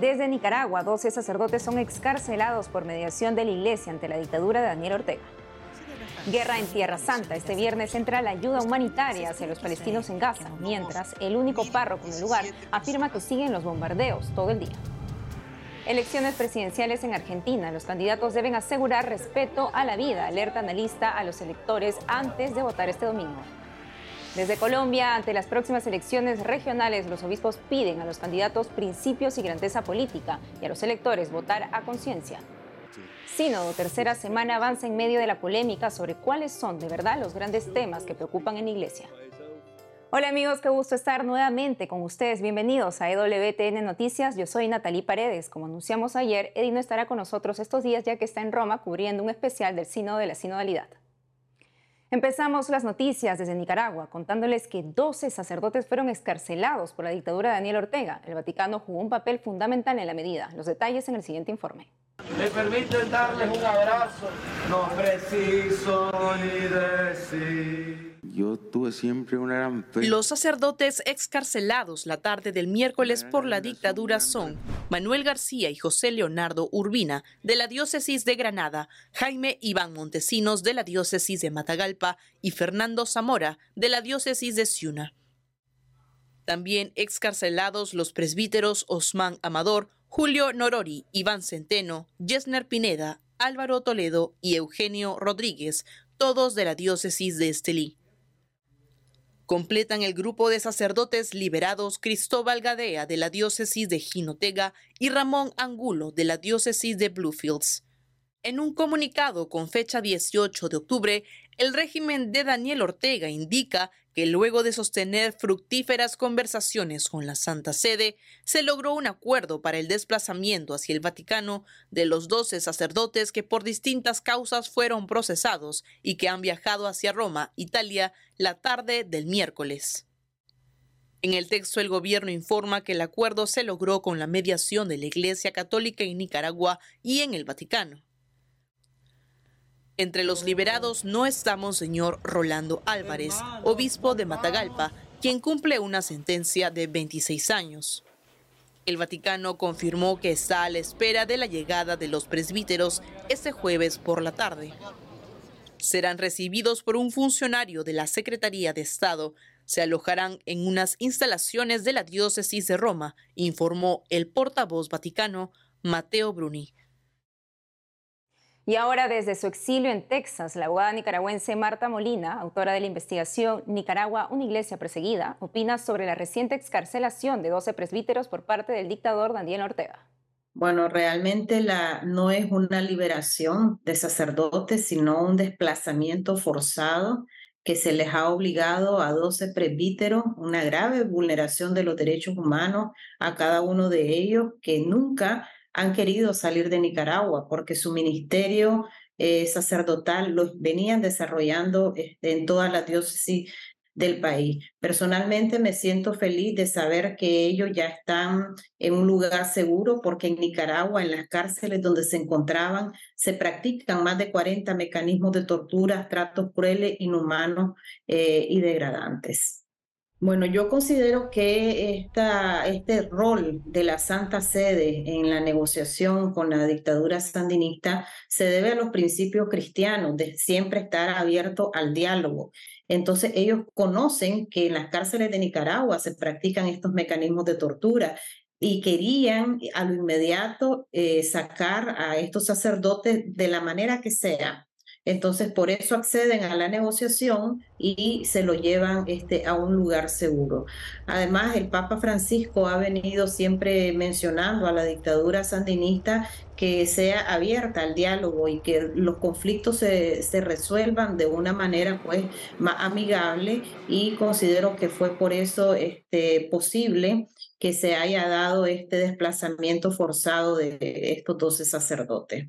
desde Nicaragua, 12 sacerdotes son excarcelados por mediación de la iglesia ante la dictadura de Daniel Ortega. Guerra en Tierra Santa. Este viernes entra la ayuda humanitaria hacia los palestinos en Gaza, mientras el único párroco en el lugar afirma que siguen los bombardeos todo el día. Elecciones presidenciales en Argentina. Los candidatos deben asegurar respeto a la vida, alerta analista a los electores antes de votar este domingo. Desde Colombia, ante las próximas elecciones regionales, los obispos piden a los candidatos principios y grandeza política y a los electores votar a conciencia. Sínodo, tercera semana, avanza en medio de la polémica sobre cuáles son de verdad los grandes temas que preocupan en la Iglesia. Hola amigos, qué gusto estar nuevamente con ustedes. Bienvenidos a EWTN Noticias. Yo soy Natalie Paredes. Como anunciamos ayer, Edino estará con nosotros estos días ya que está en Roma cubriendo un especial del Sínodo de la Sinodalidad. Empezamos las noticias desde Nicaragua contándoles que 12 sacerdotes fueron escarcelados por la dictadura de Daniel Ortega. El Vaticano jugó un papel fundamental en la medida. Los detalles en el siguiente informe. Me permiten darles un abrazo. No preciso ni decir. Yo tuve siempre una gran fe. Los sacerdotes excarcelados la tarde del miércoles por la dictadura son Manuel García y José Leonardo Urbina de la diócesis de Granada, Jaime Iván Montesinos de la diócesis de Matagalpa y Fernando Zamora de la diócesis de Ciuna. También excarcelados los presbíteros Osman Amador, Julio Norori, Iván Centeno, Yesner Pineda, Álvaro Toledo y Eugenio Rodríguez, todos de la diócesis de Estelí. Completan el grupo de sacerdotes liberados Cristóbal Gadea de la diócesis de Jinotega y Ramón Angulo de la diócesis de Bluefields. En un comunicado con fecha 18 de octubre, el régimen de Daniel Ortega indica que luego de sostener fructíferas conversaciones con la Santa Sede, se logró un acuerdo para el desplazamiento hacia el Vaticano de los doce sacerdotes que por distintas causas fueron procesados y que han viajado hacia Roma, Italia, la tarde del miércoles. En el texto el gobierno informa que el acuerdo se logró con la mediación de la Iglesia Católica en Nicaragua y en el Vaticano. Entre los liberados no está Monseñor Rolando Álvarez, obispo de Matagalpa, quien cumple una sentencia de 26 años. El Vaticano confirmó que está a la espera de la llegada de los presbíteros este jueves por la tarde. Serán recibidos por un funcionario de la Secretaría de Estado. Se alojarán en unas instalaciones de la diócesis de Roma, informó el portavoz vaticano Mateo Bruni. Y ahora desde su exilio en Texas, la abogada nicaragüense Marta Molina, autora de la investigación Nicaragua, una iglesia perseguida, opina sobre la reciente excarcelación de 12 presbíteros por parte del dictador Daniel Ortega. Bueno, realmente la, no es una liberación de sacerdotes, sino un desplazamiento forzado que se les ha obligado a 12 presbíteros, una grave vulneración de los derechos humanos a cada uno de ellos que nunca han querido salir de Nicaragua porque su ministerio eh, sacerdotal lo venían desarrollando este, en toda la diócesis del país. Personalmente me siento feliz de saber que ellos ya están en un lugar seguro porque en Nicaragua, en las cárceles donde se encontraban, se practican más de 40 mecanismos de tortura, tratos crueles, inhumanos eh, y degradantes. Bueno, yo considero que este rol de la Santa Sede en la negociación con la dictadura sandinista se debe a los principios cristianos de siempre estar abierto al diálogo. Entonces ellos conocen que en las cárceles de Nicaragua se practican estos mecanismos de tortura y querían a lo inmediato eh, sacar a estos sacerdotes de la manera que sea entonces, por eso acceden a la negociación y se lo llevan este, a un lugar seguro. Además, el Papa Francisco ha venido siempre mencionando a la dictadura sandinista que sea abierta al diálogo y que los conflictos se, resuelvan de una manera pues más amigable y considero que fue por eso este, posible que se haya dado este desplazamiento forzado de estos 12 sacerdotes.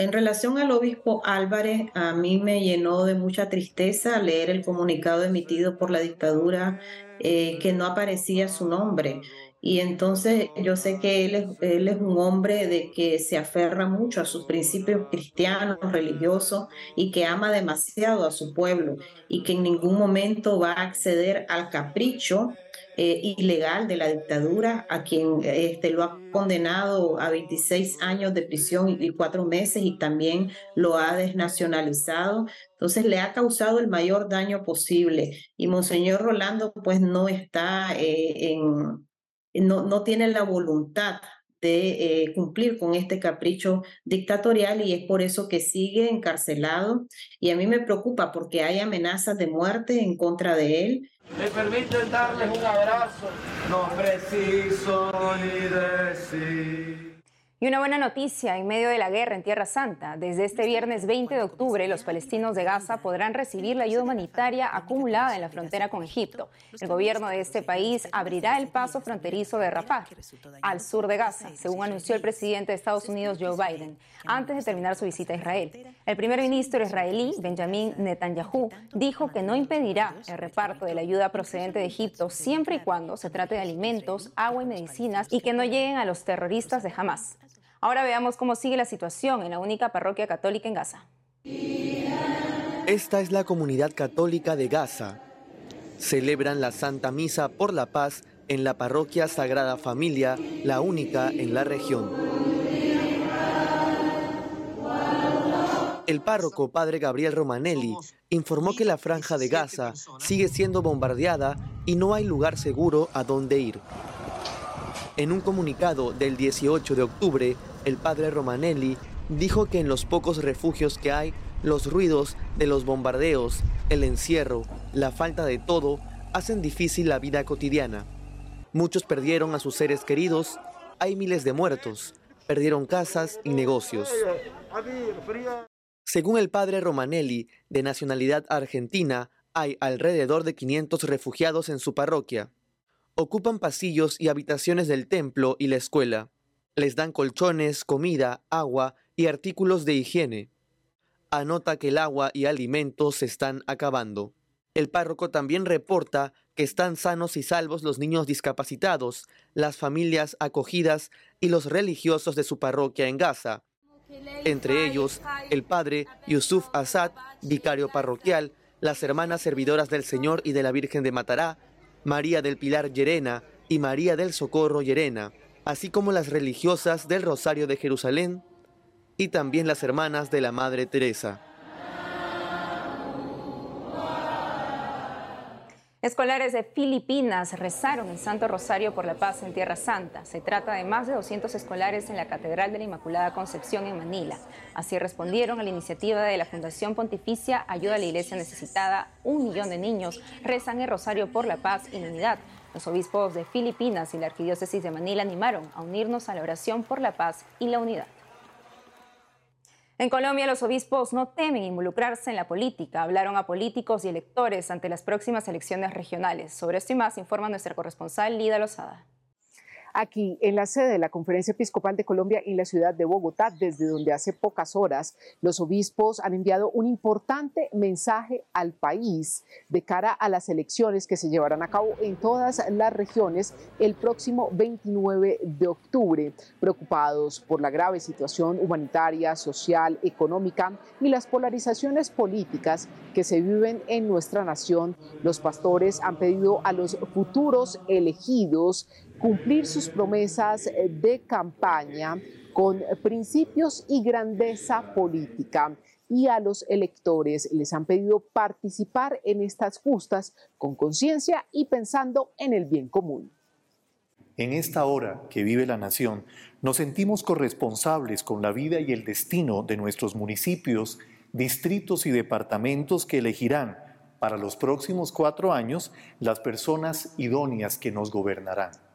En relación al obispo Álvarez, a mí me llenó de mucha tristeza leer el comunicado emitido por la dictadura eh, que no aparecía su nombre. Y entonces yo sé que él es, él es un hombre de que se aferra mucho a sus principios cristianos, religiosos y que ama demasiado a su pueblo y que en ningún momento va a acceder al capricho eh, ilegal de la dictadura, a quien este, lo ha condenado a 26 años de prisión y, cuatro meses y también lo ha desnacionalizado. Entonces le ha causado el mayor daño posible. Y Monseñor Rolando pues no está eh, en, no, no tiene la voluntad de eh, cumplir con este capricho dictatorial y es por eso que sigue encarcelado y a mí me preocupa porque hay amenazas de muerte en contra de él. Me permiten darles un abrazo, no preciso ni decir. Y una buena noticia en medio de la guerra en Tierra Santa. Desde este viernes 20 de octubre, los palestinos de Gaza podrán recibir la ayuda humanitaria acumulada en la frontera con Egipto. El gobierno de este país abrirá el paso fronterizo de Rafah, al sur de Gaza, según anunció el presidente de Estados Unidos, Joe Biden, antes de terminar su visita a Israel. El primer ministro israelí, Benjamin Netanyahu, dijo que no impedirá el reparto de la ayuda procedente de Egipto siempre y cuando se trate de alimentos, agua y medicinas y que no lleguen a los terroristas de Hamas. Ahora veamos cómo sigue la situación en la única parroquia católica en Gaza. Esta es la comunidad católica de Gaza. Celebran la Santa Misa por la Paz en la parroquia Sagrada Familia, la única en la región. El párroco padre Gabriel Romanelli informó que la franja de Gaza sigue siendo bombardeada y no hay lugar seguro a donde ir. En un comunicado del 18 de octubre, el padre Romanelli dijo que en los pocos refugios que hay, los ruidos de los bombardeos, el encierro, la falta de todo, hacen difícil la vida cotidiana. Muchos perdieron a sus seres queridos, hay miles de muertos, perdieron casas y negocios. Según el padre Romanelli, de nacionalidad argentina, hay alrededor de 500 refugiados en su parroquia. Ocupan pasillos y habitaciones del templo y la escuela. Les dan colchones, comida, agua y artículos de higiene. Anota que el agua y alimentos se están acabando. El párroco también reporta que están sanos y salvos los niños discapacitados, las familias acogidas y los religiosos de su parroquia en Gaza. Entre ellos, el padre Yusuf Assad, vicario parroquial, las hermanas servidoras del Señor y de la Virgen de Matará, María del Pilar Llerena y María del Socorro Llerena así como las religiosas del Rosario de Jerusalén y también las hermanas de la Madre Teresa. Escolares de Filipinas rezaron en Santo Rosario por la paz en Tierra Santa. Se trata de más de 200 escolares en la Catedral de la Inmaculada Concepción en Manila. Así respondieron a la iniciativa de la Fundación Pontificia Ayuda a la Iglesia Necesitada. Un millón de niños rezan el Rosario por la paz y la unidad. Los obispos de Filipinas y la Arquidiócesis de Manila animaron a unirnos a la oración por la paz y la unidad. En Colombia, los obispos no temen involucrarse en la política. Hablaron a políticos y electores ante las próximas elecciones regionales. Sobre esto y más informa nuestra corresponsal Lida Lozada aquí en la sede de la Conferencia Episcopal de Colombia en la ciudad de Bogotá, desde donde hace pocas horas los obispos han enviado un importante mensaje al país de cara a las elecciones que se llevarán a cabo en todas las regiones el próximo 29 de octubre, preocupados por la grave situación humanitaria, social, económica y las polarizaciones políticas que se viven en nuestra nación. Los pastores han pedido a los futuros elegidos cumplir sus promesas eh, de campaña con principios y grandeza política y a los electores les han pedido participar en estas justas con conciencia y pensando en el bien común. En esta hora que vive la nación, nos sentimos corresponsables con la vida y el destino de nuestros municipios, distritos y departamentos que elegirán para los próximos cuatro años las personas idóneas que nos gobernarán.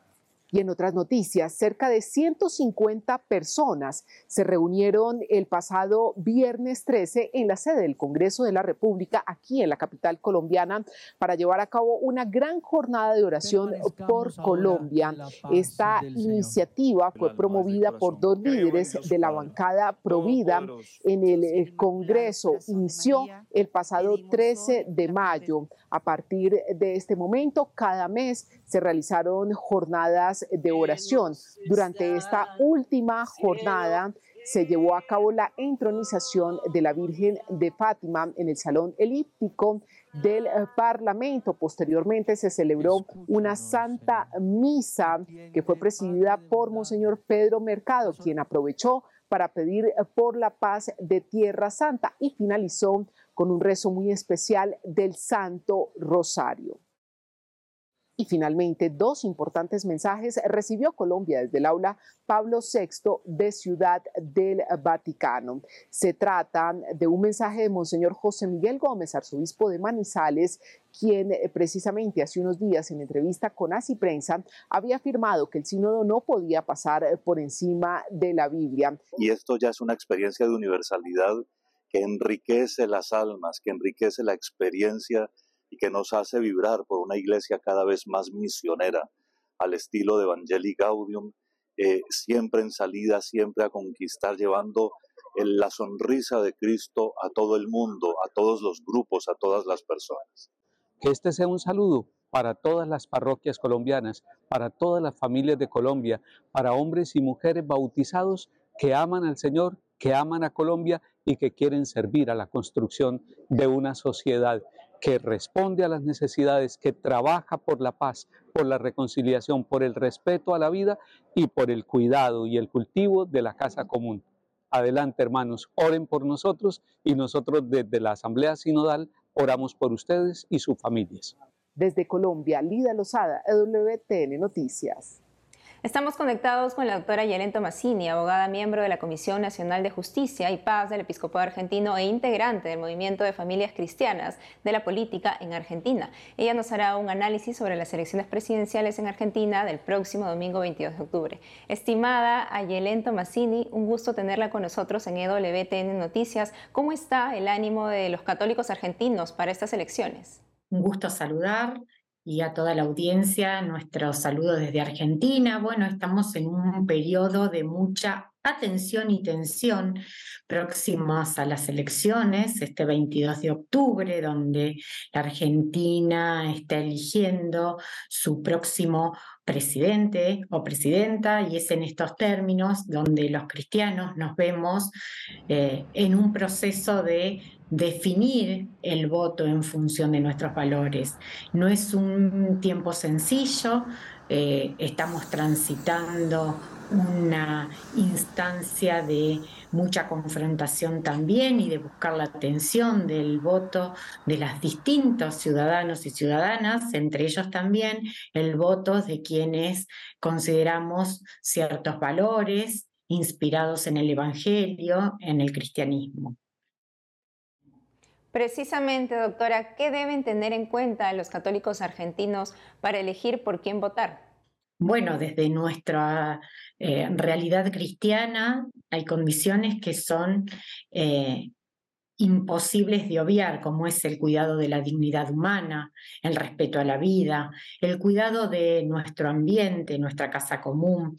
Y en otras noticias, cerca de 150 personas se reunieron el pasado viernes 13 en la sede del Congreso de la República, aquí en la capital colombiana, para llevar a cabo una gran jornada de oración por Colombia. Esta iniciativa fue promovida por dos líderes de la bancada Provida en el Congreso. Inició el pasado 13 de mayo. A partir de este momento, cada mes se realizaron jornadas de oración. Durante esta última jornada se llevó a cabo la entronización de la Virgen de Fátima en el Salón Elíptico del eh, Parlamento. Posteriormente se celebró una santa misa que fue presidida por Monseñor Pedro Mercado, quien aprovechó para pedir por la paz de Tierra Santa y finalizó con un rezo muy especial del Santo Rosario. Y finalmente, dos importantes mensajes recibió Colombia desde el aula Pablo VI de Ciudad del Vaticano. Se trata de un mensaje de Monseñor José Miguel Gómez, arzobispo de Manizales, quien eh, precisamente hace unos días en entrevista con Así Prensa había afirmado que el sínodo no podía pasar eh, por encima de la Biblia. Y esto ya es una experiencia de universalidad que enriquece las almas, que enriquece la experiencia que nos hace vibrar por una iglesia cada vez más misionera, al estilo de Evangelii Gaudium, eh, siempre en salida, siempre a conquistar, llevando la sonrisa de Cristo a todo el mundo, a todos los grupos, a todas las personas. Que este sea un saludo para todas las parroquias colombianas, para todas las familias de Colombia, para hombres y mujeres bautizados que aman al Señor, que aman a Colombia y que quieren servir a la construcción de una sociedad que responde a las necesidades, que trabaja por la paz, por la reconciliación, por el respeto a la vida y por el cuidado y el cultivo de la casa común. Adelante, hermanos, oren por nosotros y nosotros desde la Asamblea Sinodal oramos por ustedes y sus familias. Desde Colombia, Lida Lozada, EWTN Noticias. Estamos conectados con la doctora Yelen Tomasini, abogada miembro de la Comisión Nacional de Justicia y Paz del Episcopado Argentino e integrante del Movimiento de Familias Cristianas de la Política en Argentina. Ella nos hará un análisis sobre las elecciones presidenciales en Argentina del próximo domingo 22 de octubre. Estimada Yelen Tomasini, un gusto tenerla con nosotros en EWTN Noticias. ¿Cómo está el ánimo de los católicos argentinos para estas elecciones? Un gusto saludar y a toda la audiencia, nuestro saludo desde Argentina. Bueno, estamos en un periodo de mucha atención y tensión próximas a las elecciones, este 22 de octubre, donde la Argentina está eligiendo su próximo presidente o presidenta, y es en estos términos donde los cristianos nos vemos eh, en un proceso de definir el voto en función de nuestros valores. No es un tiempo sencillo, eh, estamos transitando una instancia de mucha confrontación también y de buscar la atención del voto de los distintos ciudadanos y ciudadanas, entre ellos también el voto de quienes consideramos ciertos valores inspirados en el Evangelio, en el cristianismo. Precisamente, doctora, ¿qué deben tener en cuenta los católicos argentinos para elegir por quién votar? Bueno, desde nuestra eh, realidad cristiana hay condiciones que son eh, imposibles de obviar, como es el cuidado de la dignidad humana, el respeto a la vida, el cuidado de nuestro ambiente, nuestra casa común,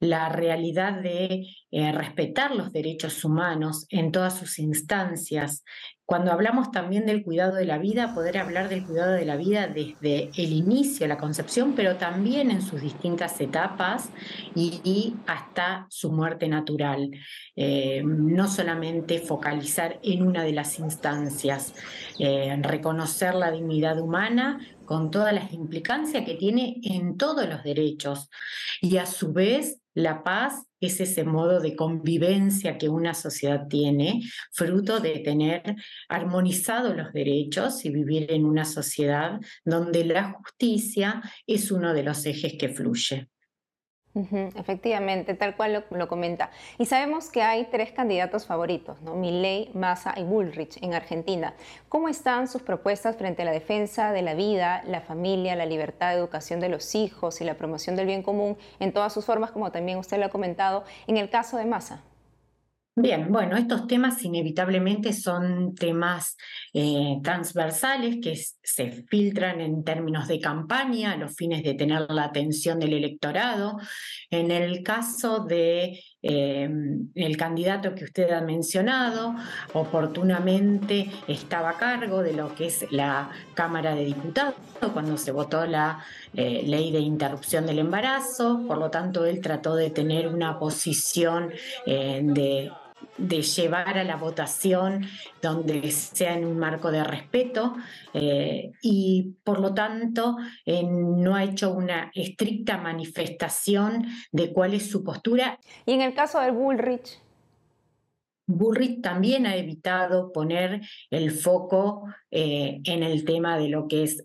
la realidad de eh, respetar los derechos humanos en todas sus instancias. Cuando hablamos también del cuidado de la vida, poder hablar del cuidado de la vida desde el inicio, la concepción, pero también en sus distintas etapas y, hasta su muerte natural. Eh, no solamente focalizar en una de las instancias, eh, reconocer la dignidad humana, con todas las implicancias que tiene en todos los derechos. Y a su vez, la paz es ese modo de convivencia que una sociedad tiene, fruto de tener armonizados los derechos y vivir en una sociedad donde la justicia es uno de los ejes que fluye efectivamente, tal cual lo, comenta. Y sabemos que hay tres candidatos favoritos, ¿no? Milley, Massa y Bullrich en Argentina. ¿Cómo están sus propuestas frente a la defensa de la vida, la familia, la libertad de educación de los hijos y la promoción del bien común en todas sus formas, como también usted lo ha comentado, en el caso de Massa? Bien, bueno, estos temas inevitablemente son temas eh, transversales que se filtran en términos de campaña a los fines de tener la atención del electorado. En el caso de eh, candidato que usted ha mencionado oportunamente estaba a cargo de lo que es la Cámara de Diputados cuando se votó la eh, ley de interrupción del embarazo, por lo tanto él trató de tener una posición de de llevar a la votación donde sea en un marco de respeto eh, y por lo tanto eh, no ha hecho una estricta manifestación de cuál es su postura. Y en el caso del Bullrich. Bullrich también ha evitado poner el foco eh, en el tema de lo que es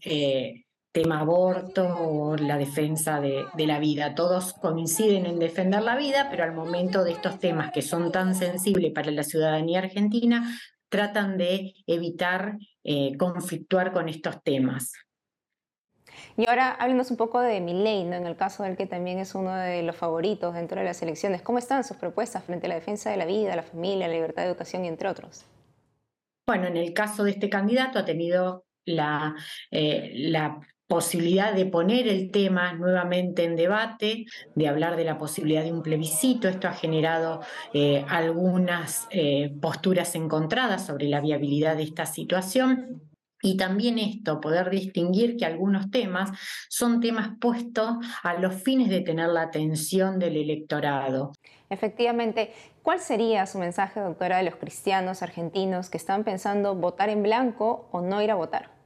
tema aborto o la defensa de, la vida. Todos coinciden en defender la vida, pero al momento de estos temas que son tan sensibles para la ciudadanía argentina, tratan de evitar eh, conflictuar con estos temas. Y ahora háblenos un poco de ¿no? en el caso del que también es uno de los favoritos dentro de las elecciones. ¿Cómo están sus propuestas frente a la defensa de la vida, la familia, la libertad de educación y entre otros? Bueno, en el caso de este candidato ha tenido la, eh, la posibilidad de poner el tema nuevamente en debate, de hablar de la posibilidad de un plebiscito. Esto ha generado eh, algunas eh, posturas encontradas sobre la viabilidad de esta situación. Y también esto, poder distinguir que algunos temas son temas puestos a los fines de tener la atención del electorado. Efectivamente, ¿cuál sería su mensaje, doctora, de los cristianos argentinos que están pensando votar en blanco o no ir a votar?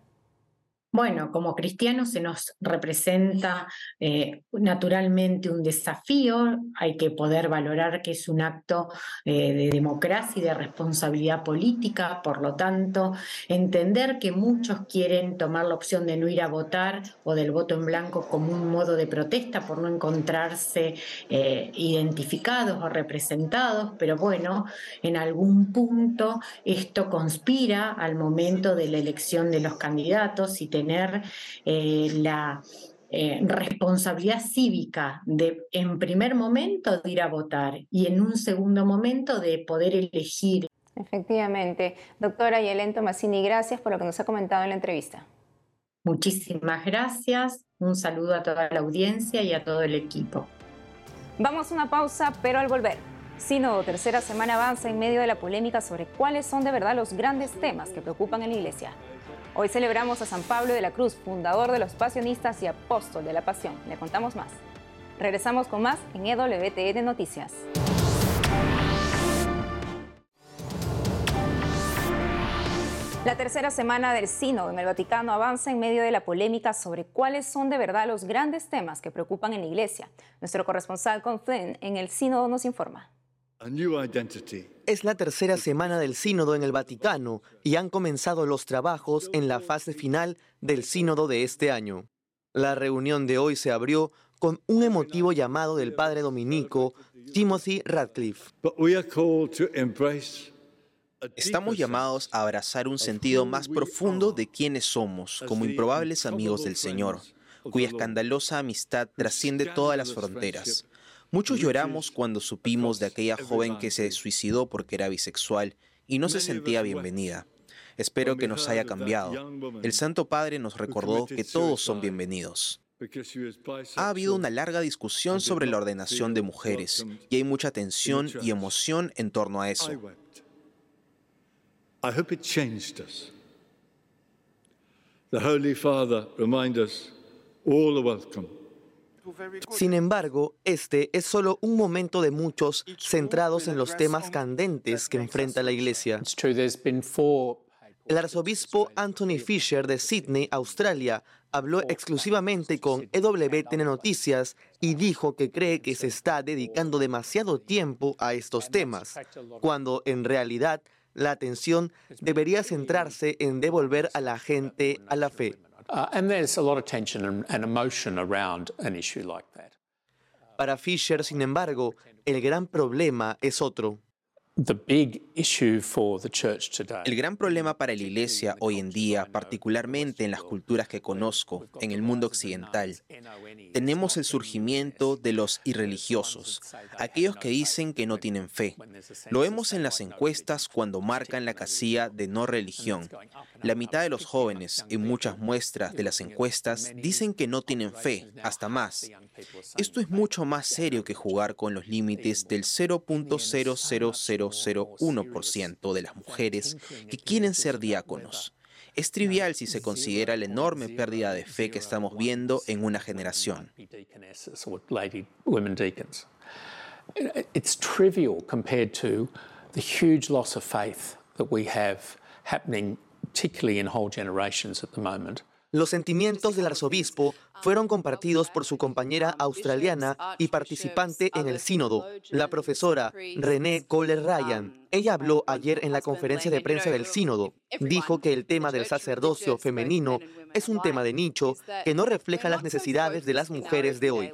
Bueno, como cristianos se nos representa eh, naturalmente un desafío, hay que poder valorar que es un acto eh, de democracia y de responsabilidad política, por lo tanto, entender que muchos quieren tomar la opción de no ir a votar o del voto en blanco como un modo de protesta por no encontrarse eh, identificados o representados, pero bueno, en algún punto esto conspira al momento de la elección de los candidatos y tener eh, la eh, responsabilidad cívica de, en primer momento, de ir a votar y en un segundo momento de poder elegir. Efectivamente. Doctora Yelén Tomasini, gracias por lo que nos ha comentado en la entrevista. Muchísimas gracias. Un saludo a toda la audiencia y a todo el equipo. Vamos a una pausa, pero al volver. Sínodo Tercera Semana avanza en medio de la polémica sobre cuáles son de verdad los grandes temas que preocupan en la Iglesia. Hoy celebramos a San Pablo de la Cruz, fundador de los pasionistas y apóstol de la pasión. Le contamos más. Regresamos con más en EWTN Noticias. La tercera semana del Sínodo en el Vaticano avanza en medio de la polémica sobre cuáles son de verdad los grandes temas que preocupan en la Iglesia. Nuestro corresponsal Flynn en el Sínodo nos informa. Es la tercera semana del sínodo en el Vaticano y han comenzado los trabajos en la fase final del sínodo de este año. La reunión de hoy se abrió con un emotivo llamado del padre dominico Timothy Radcliffe. Estamos llamados a abrazar un sentido más profundo de quiénes somos como improbables amigos del Señor, cuya escandalosa amistad trasciende todas las fronteras. Muchos lloramos cuando supimos de aquella joven que se suicidó porque era bisexual y no se sentía bienvenida. Espero que nos haya cambiado. El Santo Padre nos recordó que todos son bienvenidos. Ha habido una larga discusión sobre la ordenación de mujeres y hay mucha tensión y emoción en torno a eso. The Holy Father remind us all are welcome. Sin embargo, este es solo un momento de muchos centrados en los temas candentes que enfrenta la Iglesia. El arzobispo Anthony Fisher de Sydney, Australia, habló exclusivamente con EWTN Noticias y dijo que cree que se está dedicando demasiado tiempo a estos temas, cuando en realidad la atención debería centrarse en devolver a la gente a la fe. Para Fisher, sin embargo, el gran problema es otro. El gran problema para la Iglesia hoy en día, particularmente en las culturas que conozco, en el mundo occidental, tenemos el surgimiento de los irreligiosos, aquellos que dicen que no tienen fe. Lo vemos en las encuestas cuando marcan la casilla de no religión. La mitad de los jóvenes, en muchas muestras de las encuestas, dicen que no tienen fe, hasta más. Esto es mucho más serio que jugar con los límites del 0.00001% de las mujeres que quieren ser diáconos. Es trivial si se considera la enorme pérdida de fe que estamos viendo en una generación. It's trivial compared to the huge loss of faith that we have happening, particularly in whole generations at the moment. Los sentimientos del arzobispo fueron compartidos por su compañera australiana y participante en el sínodo, la profesora René Kohler Ryan. Ella habló ayer en la conferencia de prensa del sínodo. Dijo que el tema del sacerdocio femenino es un tema de nicho que no refleja las necesidades de las mujeres de hoy.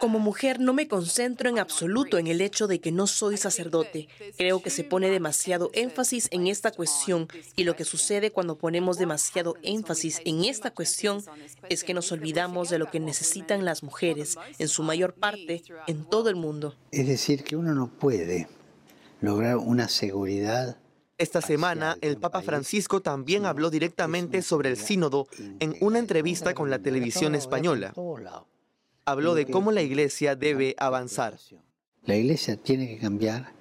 Como mujer no me concentro en absoluto en el hecho de que no soy sacerdote. Creo que se pone demasiado énfasis en esta cuestión y lo que sucede cuando ponemos demasiado énfasis en esta cuestión es que nos olvidamos de lo que necesitan las mujeres, en su mayor parte, en todo el mundo. Es decir, que uno no puede lograr una seguridad esta semana, el Papa Francisco también habló directamente sobre el sínodo en una entrevista con la televisión española. Habló de cómo la Iglesia debe avanzar. La Iglesia tiene que cambiar.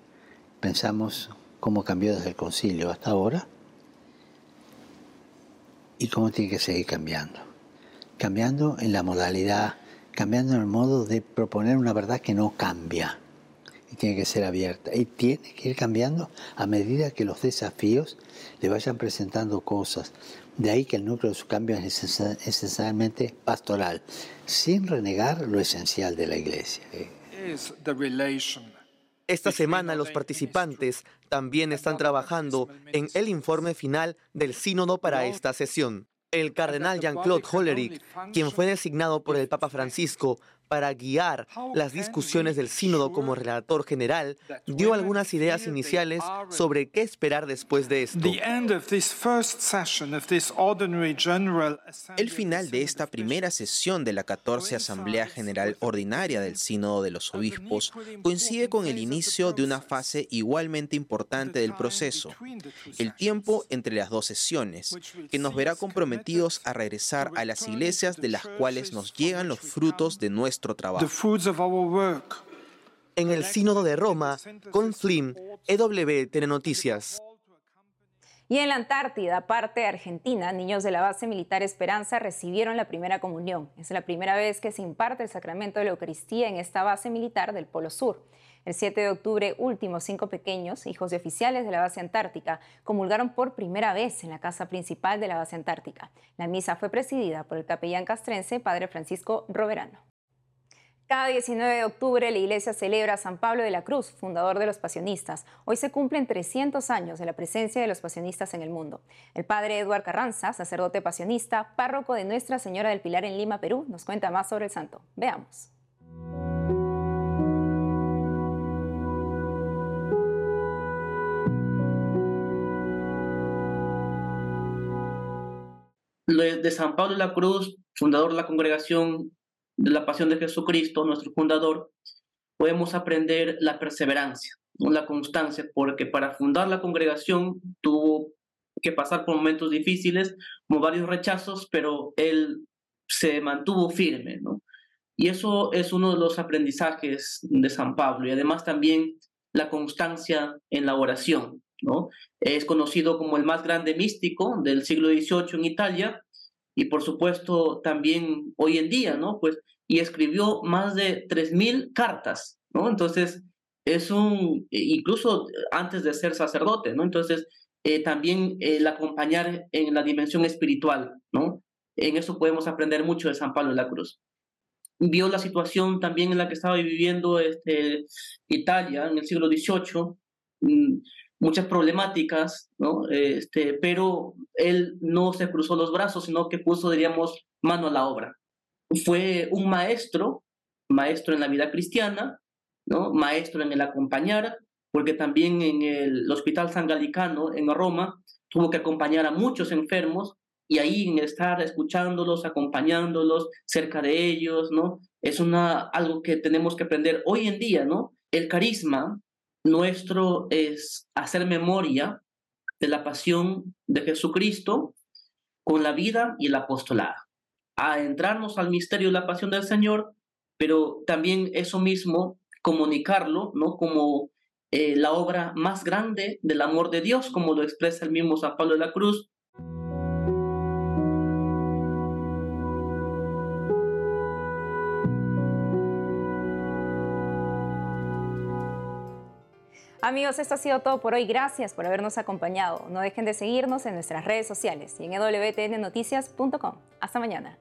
Pensamos cómo cambió desde el concilio hasta ahora y cómo tiene que seguir cambiando. Cambiando en la modalidad, cambiando en el modo de proponer una verdad que no cambia tiene que ser abierta y tiene que ir cambiando a medida que los desafíos le vayan presentando cosas. De ahí que el núcleo de su cambio es esencialmente pastoral, sin renegar lo esencial de la iglesia. Esta semana los participantes también están trabajando en el informe final del sínodo para esta sesión. El cardenal Jean-Claude Hollerich, quien fue designado por el Papa Francisco para guiar las discusiones del sínodo como relator general, dio algunas ideas iniciales sobre qué esperar después de esto. El final de esta primera sesión de la 14 Asamblea General Ordinaria del Sínodo de los Obispos coincide con el inicio de una fase igualmente importante del proceso, el tiempo entre las dos sesiones, que nos verá comprometidos a regresar a las iglesias de las cuales nos llegan los frutos de nuestro trabajo. En el Sínodo de Roma, con Flynn, EW Telenoticias. Y en la Antártida, parte de Argentina, niños de la base militar Esperanza recibieron la primera comunión. Es la primera vez que se imparte el sacramento de la Eucaristía en esta base militar del Polo Sur. El 7 de octubre, últimos cinco pequeños, hijos de oficiales de la base antártica, comulgaron por primera vez en la casa principal de la base antártica. La misa fue presidida por el capellán castrense, Padre Francisco Roverano. Cada 19 de octubre la iglesia celebra a San Pablo de la Cruz, fundador de los pasionistas. Hoy se cumplen 300 años de la presencia de los pasionistas en el mundo. El padre Eduard Carranza, sacerdote pasionista, párroco de Nuestra Señora del Pilar en Lima, Perú, nos cuenta más sobre el santo. Veamos. De San Pablo de la Cruz, fundador de la congregación de la pasión de Jesucristo, nuestro fundador, podemos aprender la perseverancia, la constancia, porque para fundar la congregación tuvo que pasar por momentos difíciles, como varios rechazos, pero él se mantuvo firme, ¿no? Y eso es uno de los aprendizajes de San Pablo y además también la constancia en la oración, ¿no? Es conocido como el más grande místico del siglo XVIII en Italia y por supuesto también hoy en día, ¿no? Pues, y escribió más de 3.000 cartas, ¿no? Entonces, es un, incluso antes de ser sacerdote, ¿no? Entonces, eh, también el acompañar en la dimensión espiritual, ¿no? En eso podemos aprender mucho de San Pablo de la Cruz. Vio la situación también en la que estaba viviendo este, Italia en el siglo XVIII, muchas problemáticas, ¿no? Este, pero él no se cruzó los brazos, sino que puso, diríamos, mano a la obra. Fue un maestro, maestro en la vida cristiana, ¿no? Maestro en el acompañar, porque también en el Hospital San Galicano, en Roma, tuvo que acompañar a muchos enfermos y ahí en estar escuchándolos, acompañándolos, cerca de ellos, ¿no? Es una, algo que tenemos que aprender hoy en día, ¿no? El carisma nuestro es hacer memoria de la pasión de Jesucristo con la vida y el apostolado. adentrarnos al misterio de la pasión del Señor, pero también eso mismo comunicarlo, ¿no? Como eh, la obra más grande del amor de Dios, como lo expresa el mismo San Pablo de la Cruz. Amigos, esto ha sido todo por hoy. Gracias por habernos acompañado. No dejen de seguirnos en nuestras redes sociales y en wtnnoticias.com. Hasta mañana.